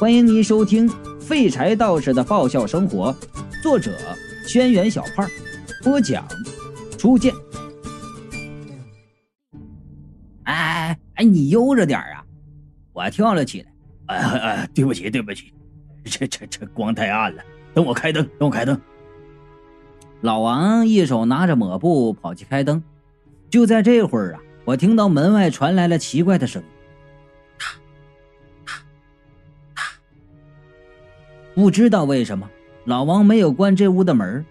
欢迎您收听《废柴道士的爆笑生活》，作者：轩辕小胖，播讲：初见。哎哎哎，你悠着点啊！我跳了起来。哎哎，对不起对不起，这这这光太暗了，等我开灯，等我开灯。老王一手拿着抹布跑去开灯。就在这会儿啊，我听到门外传来了奇怪的声音。不知道为什么，老王没有关这屋的门，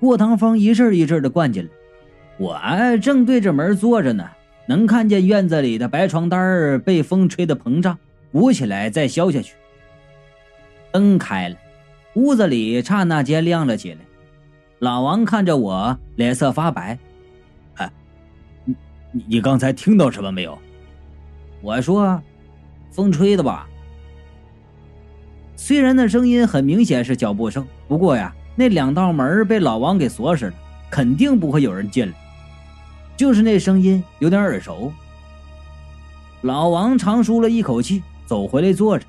过堂风一阵一阵的灌进来。我正对着门坐着呢，能看见院子里的白床单被风吹得膨胀，鼓起来再消下去。灯开了，屋子里刹那间亮了起来。老王看着我，脸色发白：“哎，你你刚才听到什么没有？”我说：“风吹的吧。”虽然那声音很明显是脚步声，不过呀，那两道门被老王给锁死了，肯定不会有人进来。就是那声音有点耳熟。老王长舒了一口气，走回来坐着。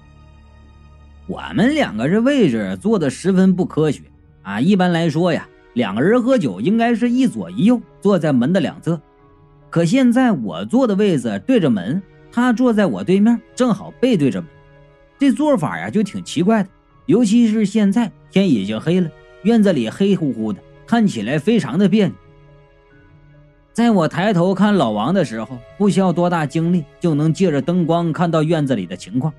我们两个这位置坐的十分不科学啊！一般来说呀，两个人喝酒应该是一左一右坐在门的两侧，可现在我坐的位子对着门，他坐在我对面，正好背对着门。这做法呀，就挺奇怪的，尤其是现在天已经黑了，院子里黑乎乎的，看起来非常的别扭。在我抬头看老王的时候，不需要多大精力就能借着灯光看到院子里的情况，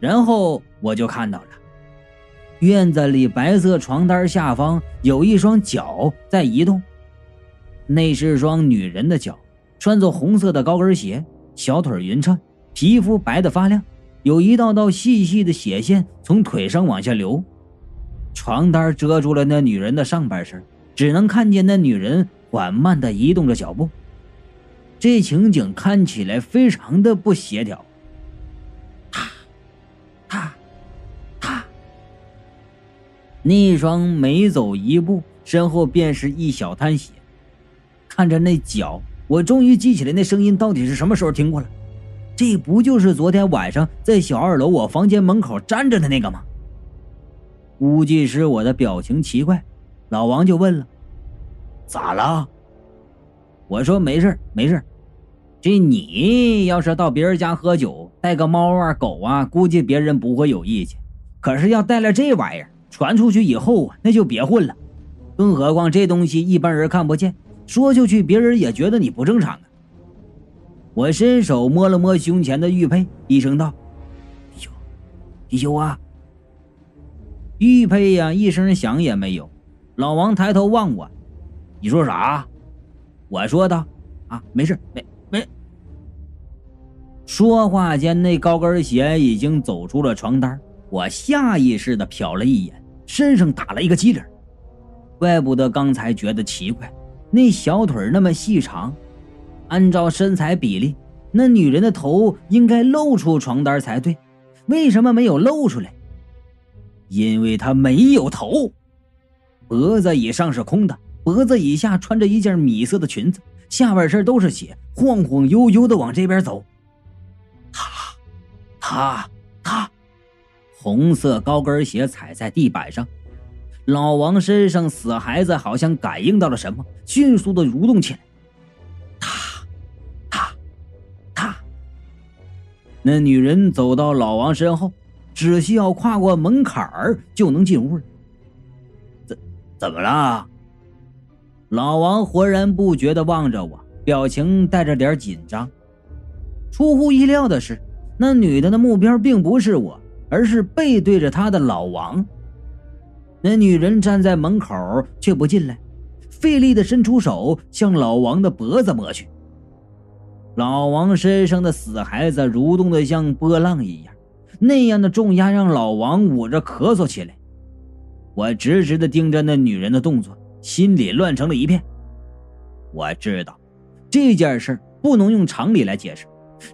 然后我就看到了，院子里白色床单下方有一双脚在移动，那是双女人的脚，穿着红色的高跟鞋，小腿匀称，皮肤白的发亮。有一道道细细的血线从腿上往下流，床单遮住了那女人的上半身，只能看见那女人缓慢地移动着脚步。这情景看起来非常的不协调。他，他，他，那双每走一步，身后便是一小滩血。看着那脚，我终于记起来那声音到底是什么时候听过了。这不就是昨天晚上在小二楼我房间门口站着的那个吗？估计是我的表情奇怪，老王就问了：“咋了？”我说：“没事没事这你要是到别人家喝酒，带个猫啊狗啊，估计别人不会有意见。可是要带了这玩意儿，传出去以后啊，那就别混了。更何况这东西一般人看不见，说出去别人也觉得你不正常啊。”我伸手摸了摸胸前的玉佩，低声道：“地球，地球啊！”玉佩呀，一声响也没有。老王抬头望我：“你说啥？”我说道：“啊，没事，没没。”说话间，那高跟鞋已经走出了床单。我下意识的瞟了一眼，身上打了一个激灵。怪不得刚才觉得奇怪，那小腿那么细长。按照身材比例，那女人的头应该露出床单才对，为什么没有露出来？因为她没有头，脖子以上是空的，脖子以下穿着一件米色的裙子，下半身都是血，晃晃悠悠的往这边走。他，他，他，红色高跟鞋踩在地板上，老王身上死孩子好像感应到了什么，迅速的蠕动起来。那女人走到老王身后，只需要跨过门槛儿就能进屋。怎怎么了？老王浑然不觉的望着我，表情带着点紧张。出乎意料的是，那女的的目标并不是我，而是背对着她的老王。那女人站在门口却不进来，费力的伸出手向老王的脖子摸去。老王身上的死孩子蠕动的像波浪一样，那样的重压让老王捂着咳嗽起来。我直直的盯着那女人的动作，心里乱成了一片。我知道这件事不能用常理来解释，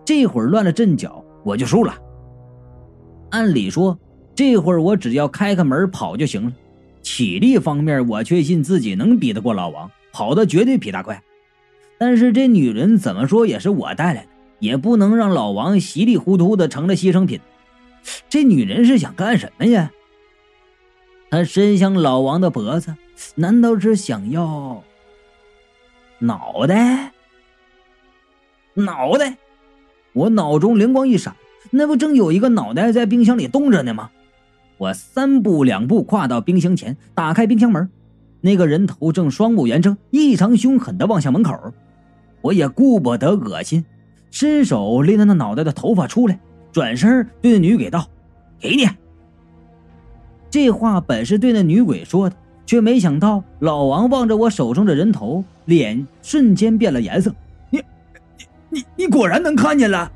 这会儿乱了阵脚，我就输了。按理说，这会儿我只要开开门跑就行了。体力方面，我确信自己能比得过老王，跑的绝对比他快。但是这女人怎么说也是我带来的，也不能让老王稀里糊涂的成了牺牲品。这女人是想干什么呀？她伸向老王的脖子，难道是想要脑袋？脑袋！我脑中灵光一闪，那不正有一个脑袋在冰箱里冻着呢吗？我三步两步跨到冰箱前，打开冰箱门，那个人头正双目圆睁，异常凶狠的望向门口。我也顾不得恶心，伸手拎着那脑袋的头发出来，转身对那女鬼道：“给你。”这话本是对那女鬼说的，却没想到老王望着我手中的人头，脸瞬间变了颜色。你、你、你、你果然能看见了！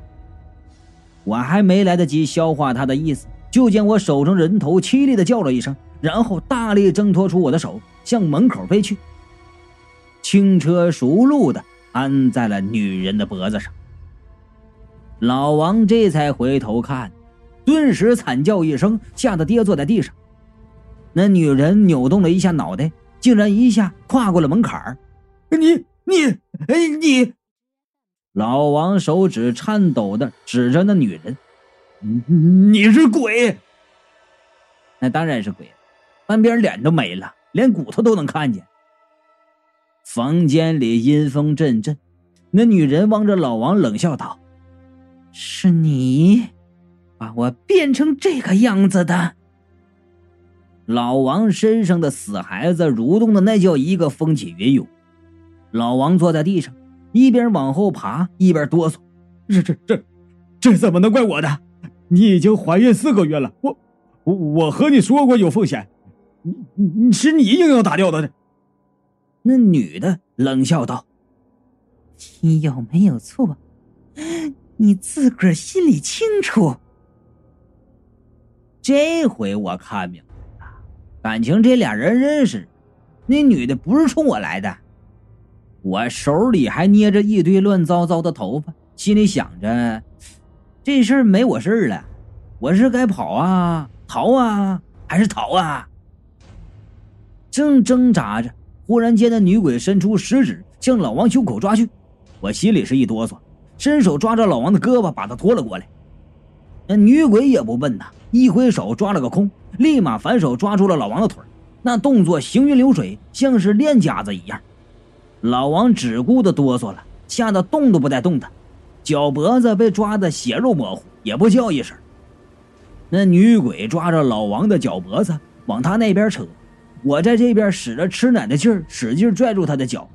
我还没来得及消化他的意思，就见我手中人头凄厉的叫了一声，然后大力挣脱出我的手，向门口飞去，轻车熟路的安在了女人的脖子上。老王这才回头看，顿时惨叫一声，吓得跌坐在地上。那女人扭动了一下脑袋，竟然一下跨过了门槛儿。你你哎你！老王手指颤抖的指着那女人：“你是鬼？那当然是鬼，半边脸都没了，连骨头都能看见。”房间里阴风阵阵，那女人望着老王冷笑道：“是你把我变成这个样子的。”老王身上的死孩子蠕动的那叫一个风起云涌。老王坐在地上，一边往后爬，一边哆嗦：“这、这、这，这怎么能怪我的？你已经怀孕四个月了，我、我、我和你说过有风险，你、你是你硬要打掉的。”那女的冷笑道：“你有没有错？你自个儿心里清楚。这回我看明白了。”感情这俩人认识，那女的不是冲我来的。我手里还捏着一堆乱糟糟的头发，心里想着，这事儿没我事儿了，我是该跑啊、逃啊，还是逃啊？正挣扎着，忽然间那女鬼伸出食指向老王胸口抓去，我心里是一哆嗦，伸手抓着老王的胳膊，把他拖了过来。那女鬼也不笨呐，一挥手抓了个空。立马反手抓住了老王的腿，那动作行云流水，像是练家子一样。老王只顾得哆嗦了，吓得动都不带动的，脚脖子被抓得血肉模糊，也不叫一声。那女鬼抓着老王的脚脖子往他那边扯，我在这边使着吃奶的劲儿，使劲拽住他的脚。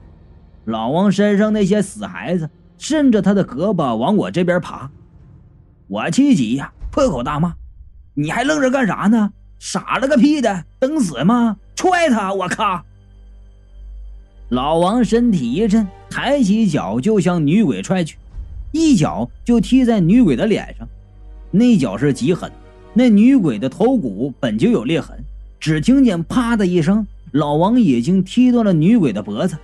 老王身上那些死孩子顺着他的胳膊往我这边爬，我气急呀，破口大骂：“你还愣着干啥呢？”傻了个屁的，等死吗？踹他！我靠！老王身体一震，抬起脚就向女鬼踹去，一脚就踢在女鬼的脸上。那脚是极狠，那女鬼的头骨本就有裂痕。只听见啪的一声，老王已经踢断了女鬼的脖子。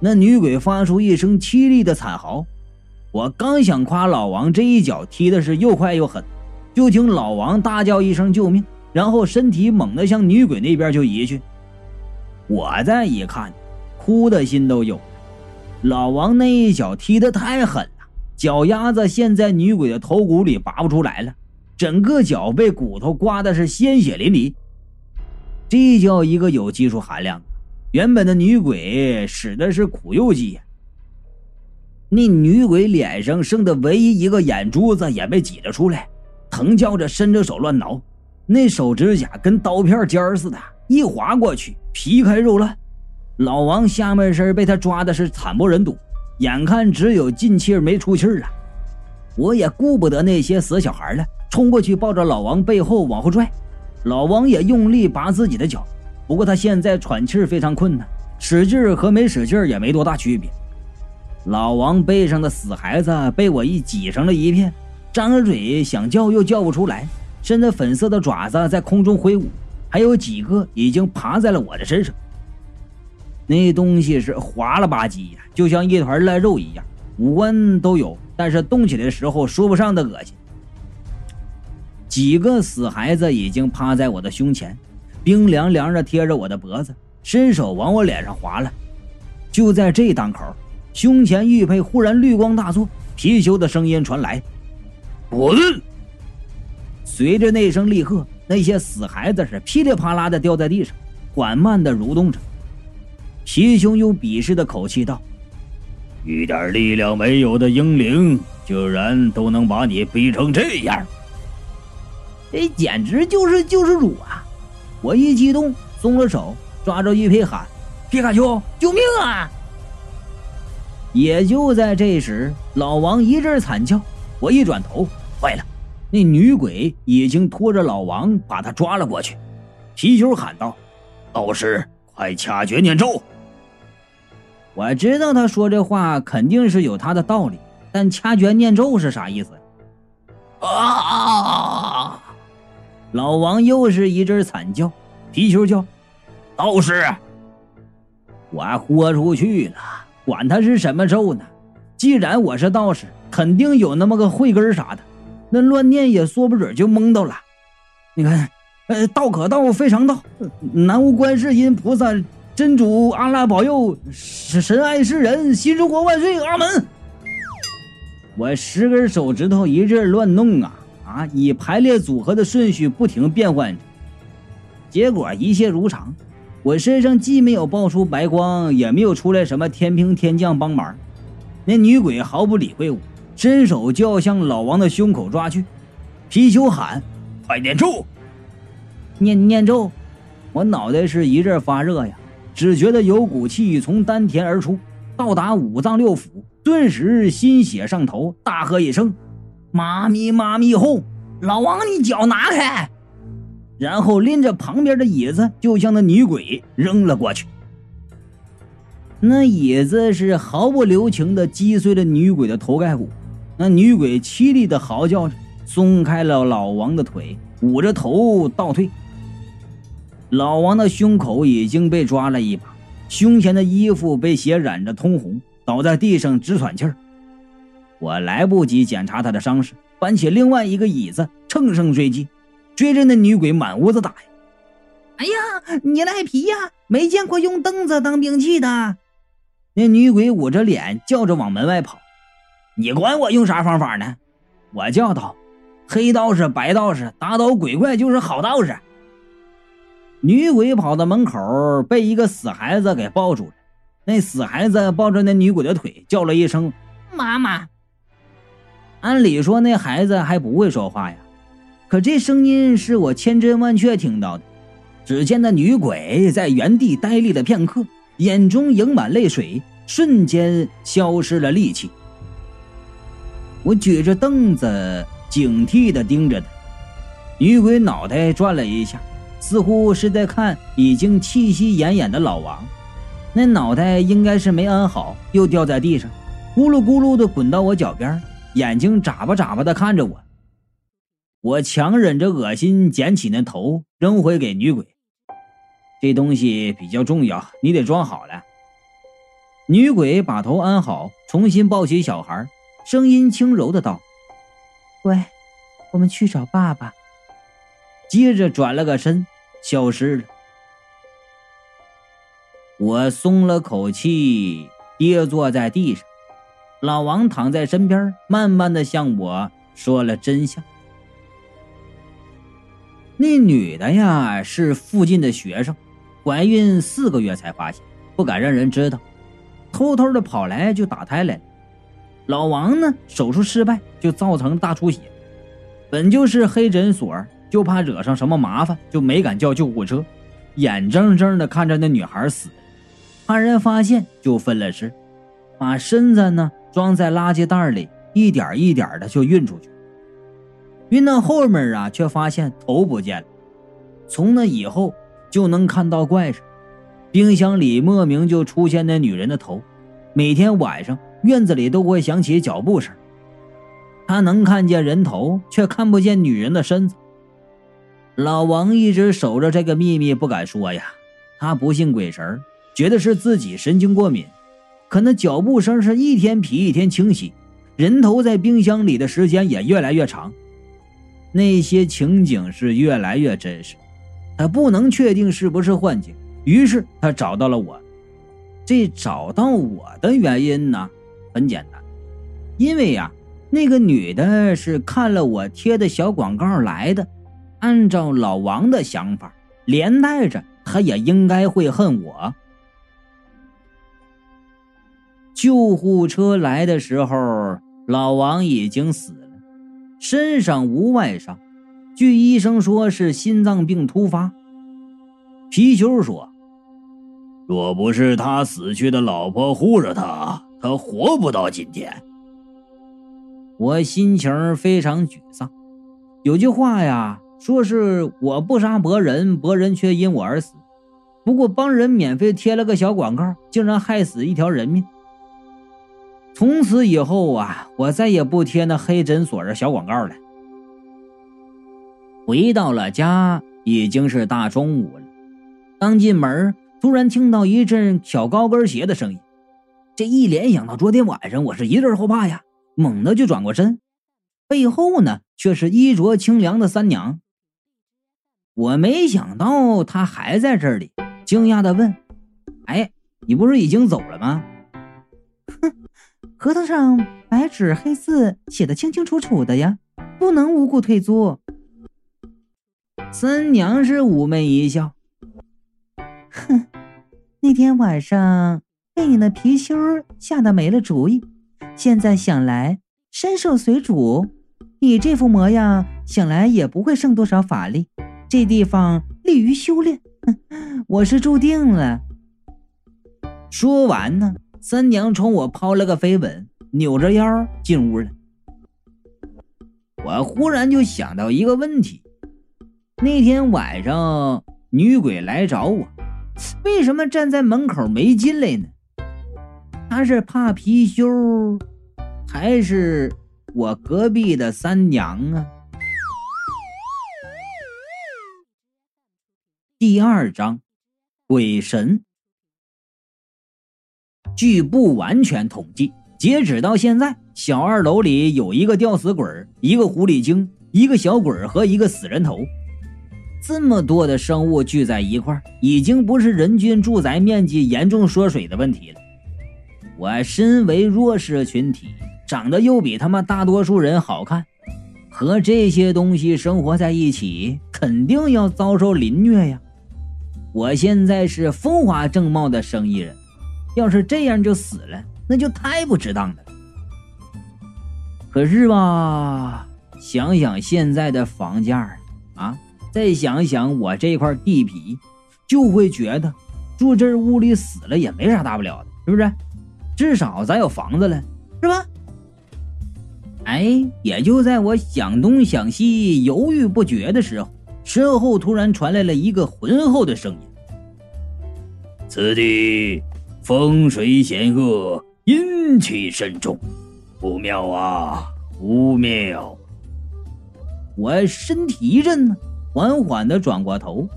那女鬼发出一声凄厉的惨嚎。我刚想夸老王这一脚踢的是又快又狠，就听老王大叫一声救命。然后身体猛地向女鬼那边就移去，我再一看，哭的心都有了。老王那一脚踢得太狠了，脚丫子陷在女鬼的头骨里拔不出来了，整个脚被骨头刮的是鲜血淋漓。这叫一个有技术含量！原本的女鬼使的是苦肉计呀。那女鬼脸上剩的唯一一个眼珠子也被挤了出来，疼叫着伸着手乱挠。那手指甲跟刀片尖似的，一划过去，皮开肉烂。老王下半身被他抓的是惨不忍睹，眼看只有进气没出气了。我也顾不得那些死小孩了，冲过去抱着老王背后往后拽。老王也用力拔自己的脚，不过他现在喘气非常困难，使劲和没使劲也没多大区别。老王背上的死孩子被我一挤成了一片，张着嘴想叫又叫不出来。伸着粉色的爪子在空中挥舞，还有几个已经爬在了我的身上。那东西是滑了吧唧呀，就像一团烂肉一样，五官都有，但是动起来的时候说不上的恶心。几个死孩子已经趴在我的胸前，冰凉凉的贴着我的脖子，伸手往我脸上划了。就在这当口，胸前玉佩忽然绿光大作，貔貅的声音传来：“滚！”随着那声厉喝，那些死孩子是噼里啪啦的掉在地上，缓慢的蠕动着。皮兄用鄙视的口气道：“一点力量没有的英灵，竟然都能把你逼成这样！这简直就是救世主啊！”我一激动，松了手，抓着玉佩喊：“皮卡丘，救命啊！”也就在这时，老王一阵惨叫，我一转头，坏了，那女鬼已经拖着老王把他抓了过去。皮球喊道：“道士，快掐诀念咒！”我知道他说这话肯定是有他的道理，但掐诀念咒是啥意思？啊！老王又是一阵惨叫，皮球叫：“道士！”我豁出去了，管他是什么咒呢？既然我是道士，肯定有那么个慧根啥的，那乱念也说不准就蒙到了。你看，呃，道可道非常道，南无观世音菩萨。真主阿拉保佑，神神爱世人，新中国万岁！阿门。我十根手指头一阵乱弄啊啊，以排列组合的顺序不停变换着，结果一切如常。我身上既没有爆出白光，也没有出来什么天兵天将帮忙。那女鬼毫不理会我，伸手就要向老王的胸口抓去。皮球喊：“快念咒！”念念咒，我脑袋是一阵发热呀。只觉得有股气从丹田而出，到达五脏六腑，顿时心血上头，大喝一声：“妈咪妈咪哄！”老王，你脚拿开！然后拎着旁边的椅子就向那女鬼扔了过去。那椅子是毫不留情地击碎了女鬼的头盖骨，那女鬼凄厉地嚎叫着，松开了老王的腿，捂着头倒退。老王的胸口已经被抓了一把，胸前的衣服被血染着通红，倒在地上直喘气儿。我来不及检查他的伤势，搬起另外一个椅子乘胜追击，追着那女鬼满屋子打呀！哎呀，你赖皮呀！没见过用凳子当兵器的。那女鬼捂着脸叫着往门外跑。你管我用啥方法呢？我叫道：“黑道士、白道士，打倒鬼怪就是好道士。”女鬼跑到门口，被一个死孩子给抱住了。那死孩子抱着那女鬼的腿，叫了一声“妈妈”。按理说那孩子还不会说话呀，可这声音是我千真万确听到的。只见那女鬼在原地呆立了片刻，眼中盈满泪水，瞬间消失了力气。我举着凳子，警惕地盯着她。女鬼脑袋转了一下。似乎是在看已经气息奄奄的老王，那脑袋应该是没安好，又掉在地上，咕噜咕噜的滚到我脚边，眼睛眨巴眨巴的看着我。我强忍着恶心，捡起那头扔回给女鬼。这东西比较重要，你得装好了。女鬼把头安好，重新抱起小孩，声音轻柔的道：“乖，我们去找爸爸。”接着转了个身，消失了。我松了口气，跌坐在地上。老王躺在身边，慢慢的向我说了真相。那女的呀，是附近的学生，怀孕四个月才发现，不敢让人知道，偷偷的跑来就打胎来了。老王呢，手术失败，就造成大出血，本就是黑诊所。就怕惹上什么麻烦，就没敢叫救护车，眼睁睁的看着那女孩死，怕人发现就分了尸，把身子呢装在垃圾袋里，一点一点的就运出去。运到后面啊，却发现头不见了。从那以后就能看到怪事，冰箱里莫名就出现那女人的头，每天晚上院子里都会响起脚步声。他能看见人头，却看不见女人的身子。老王一直守着这个秘密不敢说呀，他不信鬼神，觉得是自己神经过敏。可那脚步声是一天比一天清晰，人头在冰箱里的时间也越来越长，那些情景是越来越真实。他不能确定是不是幻觉，于是他找到了我。这找到我的原因呢，很简单，因为呀，那个女的是看了我贴的小广告来的，按照老王的想法，连带着她也应该会恨我。救护车来的时候，老王已经死了，身上无外伤，据医生说是心脏病突发。皮球说：“若不是他死去的老婆护着他，他活不到今天。”我心情非常沮丧。有句话呀，说是我不杀伯仁，伯仁却因我而死。不过帮人免费贴了个小广告，竟然害死一条人命。从此以后啊，我再也不贴那黑诊所的小广告了。回到了家，已经是大中午了。刚进门，突然听到一阵小高跟鞋的声音。这一联想到昨天晚上，我是一阵后怕呀。猛地就转过身，背后呢却是衣着清凉的三娘。我没想到她还在这里，惊讶的问：“哎，你不是已经走了吗？”“哼，合同上白纸黑字写的清清楚楚的呀，不能无故退租。”三娘是妩媚一笑：“哼，那天晚上被你那貔貅吓得没了主意。”现在想来，身受随主，你这副模样，想来也不会剩多少法力。这地方利于修炼，哼我是注定了。说完呢，三娘冲我抛了个飞吻，扭着腰进屋了。我忽然就想到一个问题：那天晚上女鬼来找我，为什么站在门口没进来呢？她是怕貔貅，还是我隔壁的三娘啊？第二章，鬼神。据不完全统计，截止到现在，小二楼里有一个吊死鬼，一个狐狸精，一个小鬼和一个死人头。这么多的生物聚在一块已经不是人均住宅面积严重缩水的问题了。我身为弱势群体，长得又比他妈大多数人好看，和这些东西生活在一起，肯定要遭受凌虐呀！我现在是风华正茂的生意人，要是这样就死了，那就太不值当了。可是吧，想想现在的房价啊，再想想我这块地皮，就会觉得住这屋里死了也没啥大不了的，是不是？至少咱有房子了，是吧？哎，也就在我想东想西、犹豫不决的时候，身后突然传来了一个浑厚的声音：“此地风水险恶，阴气深重，不妙啊，不妙！”我身体一震，缓缓的转过头，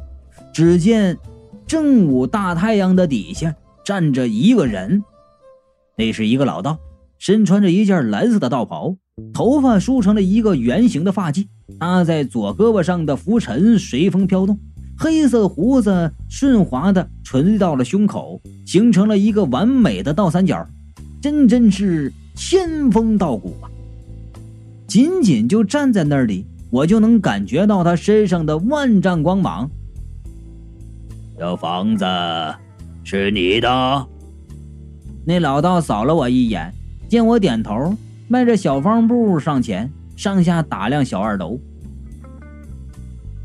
只见正午大太阳的底下站着一个人。那是一个老道，身穿着一件蓝色的道袍，头发梳成了一个圆形的发髻，搭在左胳膊上的拂尘随风飘动，黑色胡子顺滑的垂到了胸口，形成了一个完美的倒三角，真真是仙风道骨啊！仅仅就站在那里，我就能感觉到他身上的万丈光芒。这房子是你的？那老道扫了我一眼，见我点头，迈着小方步上前，上下打量小二楼。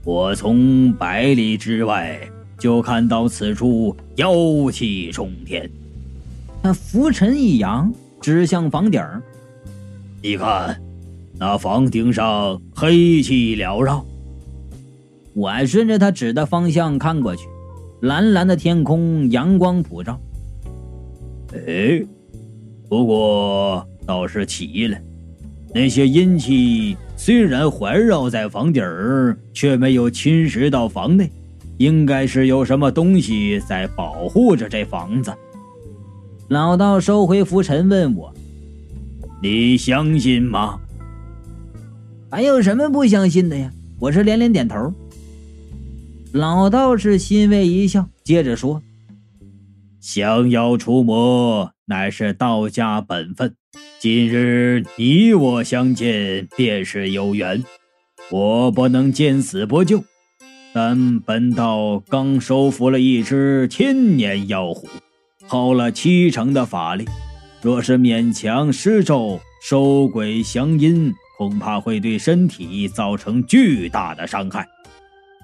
我从百里之外就看到此处妖气冲天。他拂尘一扬，指向房顶你看，那房顶上黑气缭绕。我顺着他指的方向看过去，蓝蓝的天空，阳光普照。哎，不过倒是奇了，那些阴气虽然环绕在房顶儿，却没有侵蚀到房内，应该是有什么东西在保护着这房子。老道收回拂尘，问我：“你相信吗？”还有什么不相信的呀？我是连连点头。老道士欣慰一笑，接着说。降妖除魔乃是道家本分。今日你我相见，便是有缘。我不能见死不救，但本道刚收服了一只千年妖狐，耗了七成的法力。若是勉强施咒收鬼降阴，恐怕会对身体造成巨大的伤害。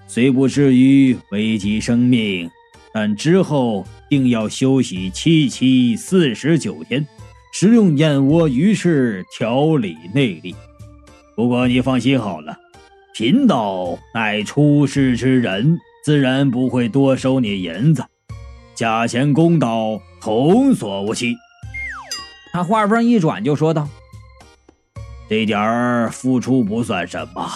虽不至于危及生命，但之后定要休息七七四十九天。食用燕窝鱼翅调理内力，不过你放心好了，贫道乃出世之人，自然不会多收你银子，价钱公道，童叟无欺。他话锋一转就说道：“这点儿付出不算什么，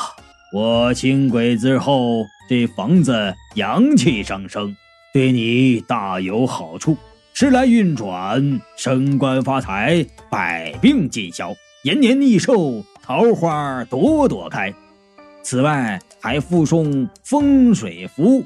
我清鬼之后，这房子阳气上升，对你大有好处。”时来运转，升官发财，百病尽消，延年益寿，桃花朵朵开。此外，还附送风水符，